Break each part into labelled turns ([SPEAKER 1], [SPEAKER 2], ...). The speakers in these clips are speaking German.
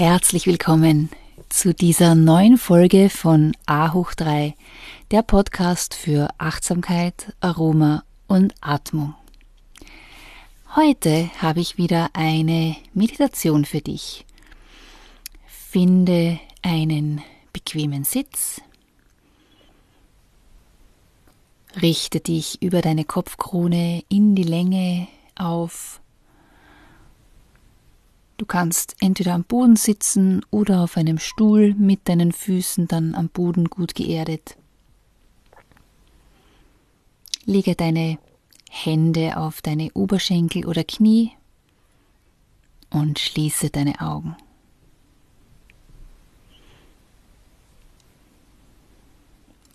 [SPEAKER 1] Herzlich willkommen zu dieser neuen Folge von A hoch 3, der Podcast für Achtsamkeit, Aroma und Atmung. Heute habe ich wieder eine Meditation für dich. Finde einen bequemen Sitz. Richte dich über deine Kopfkrone in die Länge auf Du kannst entweder am Boden sitzen oder auf einem Stuhl mit deinen Füßen dann am Boden gut geerdet. Lege deine Hände auf deine Oberschenkel oder Knie und schließe deine Augen.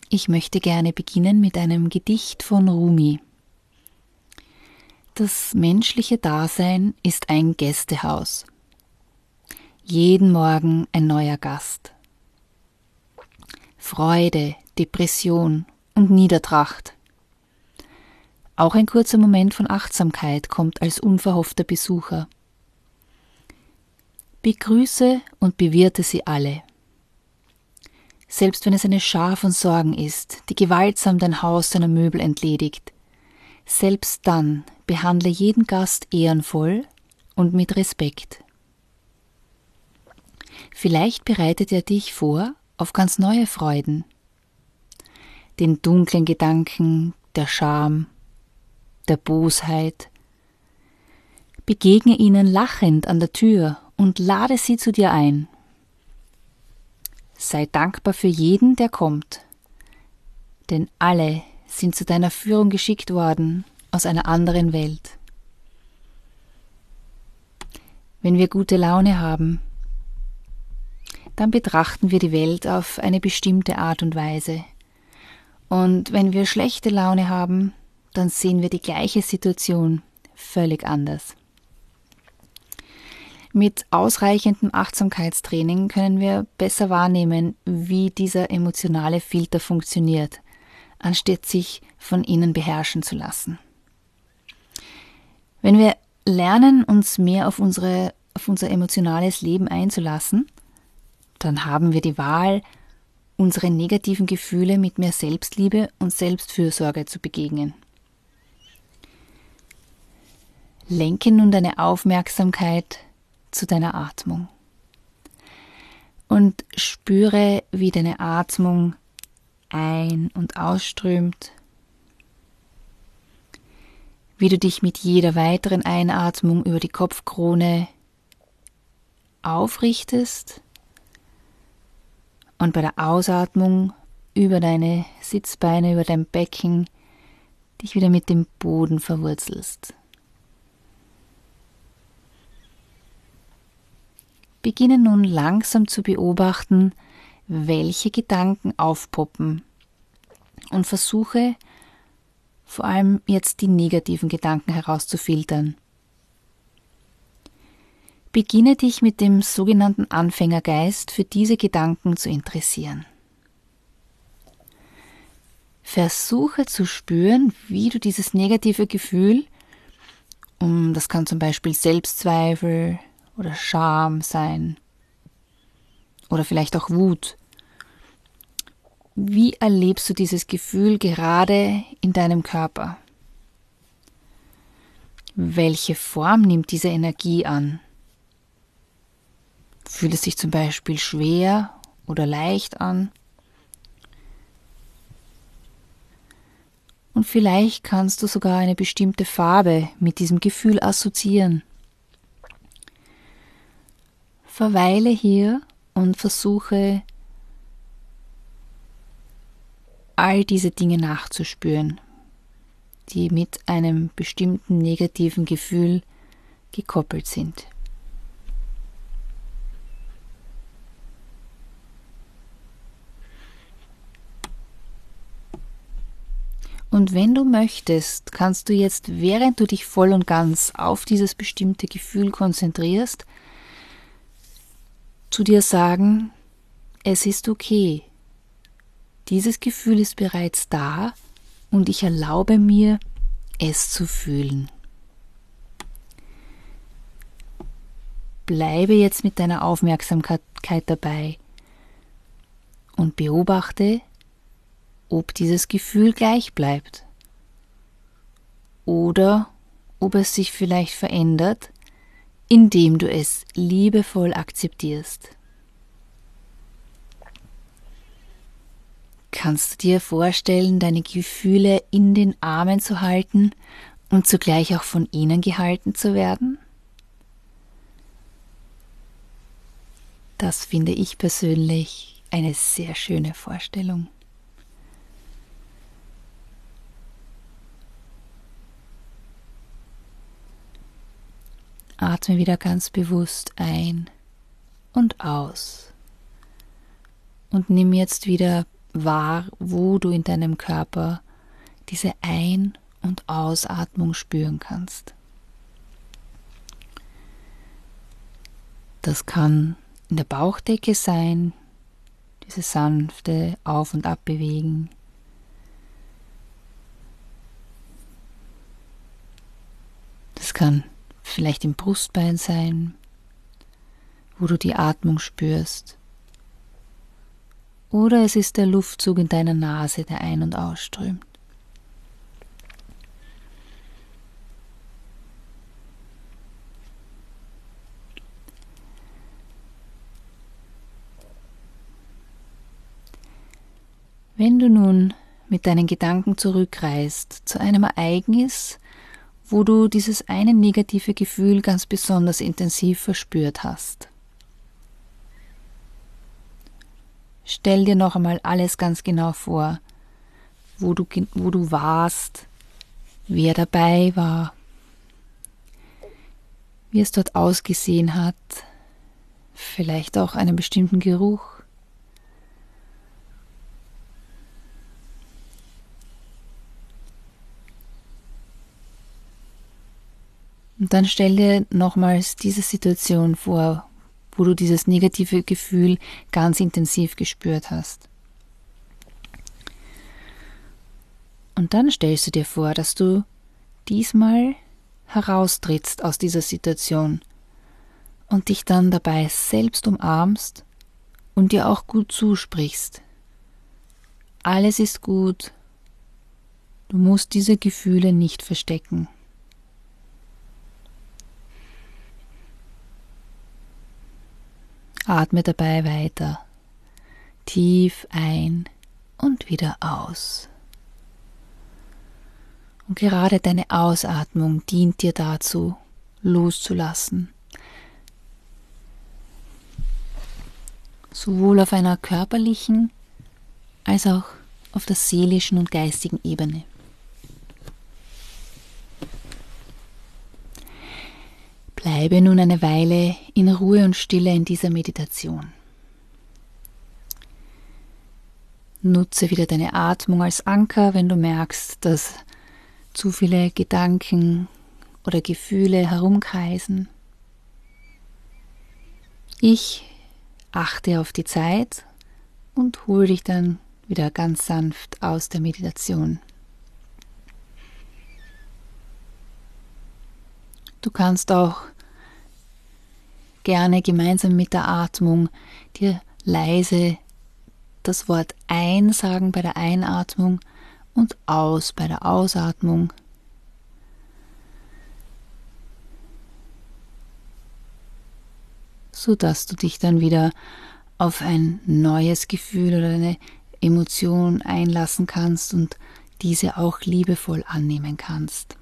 [SPEAKER 1] Ich möchte gerne beginnen mit einem Gedicht von Rumi. Das menschliche Dasein ist ein Gästehaus jeden Morgen ein neuer Gast. Freude, Depression und Niedertracht. Auch ein kurzer Moment von Achtsamkeit kommt als unverhoffter Besucher. Begrüße und bewirte sie alle. Selbst wenn es eine Schar von Sorgen ist, die gewaltsam dein Haus seiner Möbel entledigt, selbst dann behandle jeden Gast ehrenvoll und mit Respekt. Vielleicht bereitet er dich vor auf ganz neue Freuden. Den dunklen Gedanken der Scham, der Bosheit. Begegne ihnen lachend an der Tür und lade sie zu dir ein. Sei dankbar für jeden, der kommt, denn alle sind zu deiner Führung geschickt worden aus einer anderen Welt. Wenn wir gute Laune haben, dann betrachten wir die Welt auf eine bestimmte Art und Weise. Und wenn wir schlechte Laune haben, dann sehen wir die gleiche Situation völlig anders. Mit ausreichendem Achtsamkeitstraining können wir besser wahrnehmen, wie dieser emotionale Filter funktioniert, anstatt sich von ihnen beherrschen zu lassen. Wenn wir lernen, uns mehr auf, unsere, auf unser emotionales Leben einzulassen, dann haben wir die Wahl, unsere negativen Gefühle mit mehr Selbstliebe und Selbstfürsorge zu begegnen. Lenke nun deine Aufmerksamkeit zu deiner Atmung. Und spüre, wie deine Atmung ein- und ausströmt, wie du dich mit jeder weiteren Einatmung über die Kopfkrone aufrichtest und bei der Ausatmung über deine Sitzbeine, über dein Becken dich wieder mit dem Boden verwurzelst. Beginne nun langsam zu beobachten, welche Gedanken aufpoppen und versuche vor allem jetzt die negativen Gedanken herauszufiltern. Beginne dich mit dem sogenannten Anfängergeist für diese Gedanken zu interessieren. Versuche zu spüren, wie du dieses negative Gefühl, um, das kann zum Beispiel Selbstzweifel oder Scham sein oder vielleicht auch Wut, wie erlebst du dieses Gefühl gerade in deinem Körper? Welche Form nimmt diese Energie an? Fühlt es sich zum Beispiel schwer oder leicht an? Und vielleicht kannst du sogar eine bestimmte Farbe mit diesem Gefühl assoziieren. Verweile hier und versuche all diese Dinge nachzuspüren, die mit einem bestimmten negativen Gefühl gekoppelt sind. Und wenn du möchtest, kannst du jetzt, während du dich voll und ganz auf dieses bestimmte Gefühl konzentrierst, zu dir sagen, es ist okay. Dieses Gefühl ist bereits da und ich erlaube mir, es zu fühlen. bleibe jetzt mit deiner Aufmerksamkeit dabei und beobachte, ob dieses Gefühl gleich bleibt oder ob es sich vielleicht verändert, indem du es liebevoll akzeptierst. Kannst du dir vorstellen, deine Gefühle in den Armen zu halten und zugleich auch von ihnen gehalten zu werden? Das finde ich persönlich eine sehr schöne Vorstellung. Atme wieder ganz bewusst ein und aus. Und nimm jetzt wieder wahr, wo du in deinem Körper diese Ein- und Ausatmung spüren kannst. Das kann in der Bauchdecke sein, diese sanfte Auf- und Abbewegen. Das kann vielleicht im Brustbein sein, wo du die Atmung spürst. Oder es ist der Luftzug in deiner Nase, der ein- und ausströmt. Wenn du nun mit deinen Gedanken zurückreist zu einem Ereignis, wo du dieses eine negative Gefühl ganz besonders intensiv verspürt hast. Stell dir noch einmal alles ganz genau vor, wo du, wo du warst, wer dabei war, wie es dort ausgesehen hat, vielleicht auch einen bestimmten Geruch. Und dann stell dir nochmals diese Situation vor, wo du dieses negative Gefühl ganz intensiv gespürt hast. Und dann stellst du dir vor, dass du diesmal heraustrittst aus dieser Situation und dich dann dabei selbst umarmst und dir auch gut zusprichst. Alles ist gut. Du musst diese Gefühle nicht verstecken. Atme dabei weiter. Tief ein und wieder aus. Und gerade deine Ausatmung dient dir dazu, loszulassen. Sowohl auf einer körperlichen als auch auf der seelischen und geistigen Ebene. Bleibe nun eine Weile in Ruhe und Stille in dieser Meditation. Nutze wieder deine Atmung als Anker, wenn du merkst, dass zu viele Gedanken oder Gefühle herumkreisen. Ich achte auf die Zeit und hole dich dann wieder ganz sanft aus der Meditation. Du kannst auch gerne gemeinsam mit der Atmung dir leise das Wort ein sagen bei der Einatmung und aus bei der Ausatmung. so dass du dich dann wieder auf ein neues Gefühl oder eine Emotion einlassen kannst und diese auch liebevoll annehmen kannst.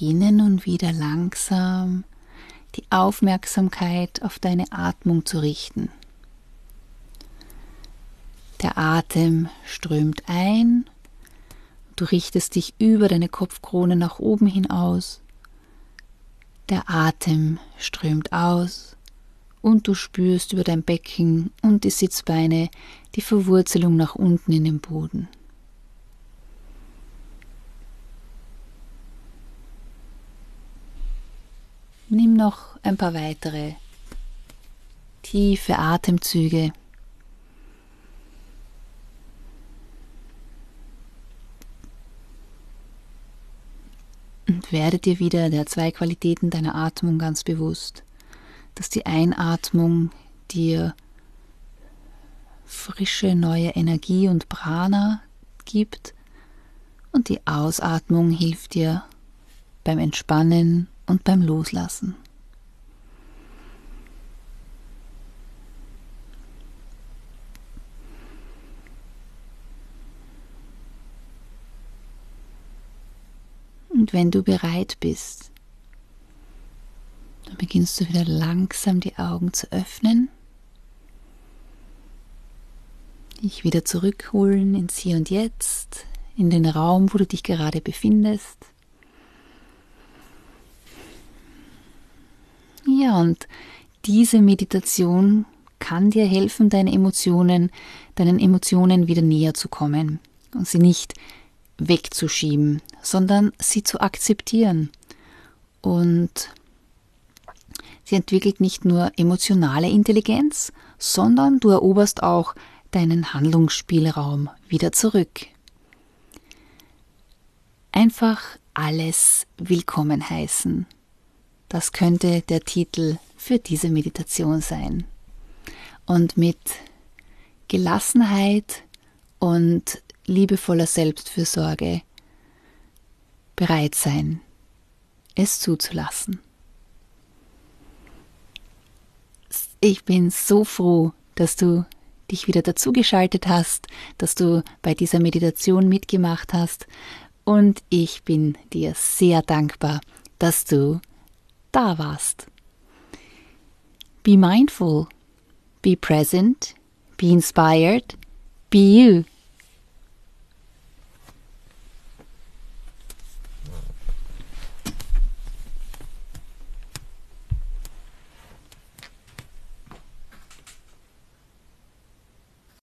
[SPEAKER 1] Beginne nun wieder langsam die Aufmerksamkeit auf deine Atmung zu richten. Der Atem strömt ein Du richtest dich über deine Kopfkrone nach oben hin aus. Der Atem strömt aus und du spürst über dein Becken und die Sitzbeine die Verwurzelung nach unten in den Boden. Nimm noch ein paar weitere tiefe Atemzüge. Und werde dir wieder der zwei Qualitäten deiner Atmung ganz bewusst, dass die Einatmung dir frische neue Energie und Prana gibt und die Ausatmung hilft dir beim Entspannen und beim Loslassen. Und wenn du bereit bist, dann beginnst du wieder langsam die Augen zu öffnen, dich wieder zurückholen ins Hier und Jetzt, in den Raum, wo du dich gerade befindest. Ja, und diese Meditation kann dir helfen, deine Emotionen, deinen Emotionen wieder näher zu kommen und sie nicht wegzuschieben, sondern sie zu akzeptieren. Und sie entwickelt nicht nur emotionale Intelligenz, sondern du eroberst auch deinen Handlungsspielraum wieder zurück. Einfach alles willkommen heißen. Das könnte der Titel für diese Meditation sein. Und mit Gelassenheit und liebevoller Selbstfürsorge bereit sein, es zuzulassen. Ich bin so froh, dass du dich wieder dazugeschaltet hast, dass du bei dieser Meditation mitgemacht hast und ich bin dir sehr dankbar, dass du da warst. Be mindful, be present, be inspired, be you.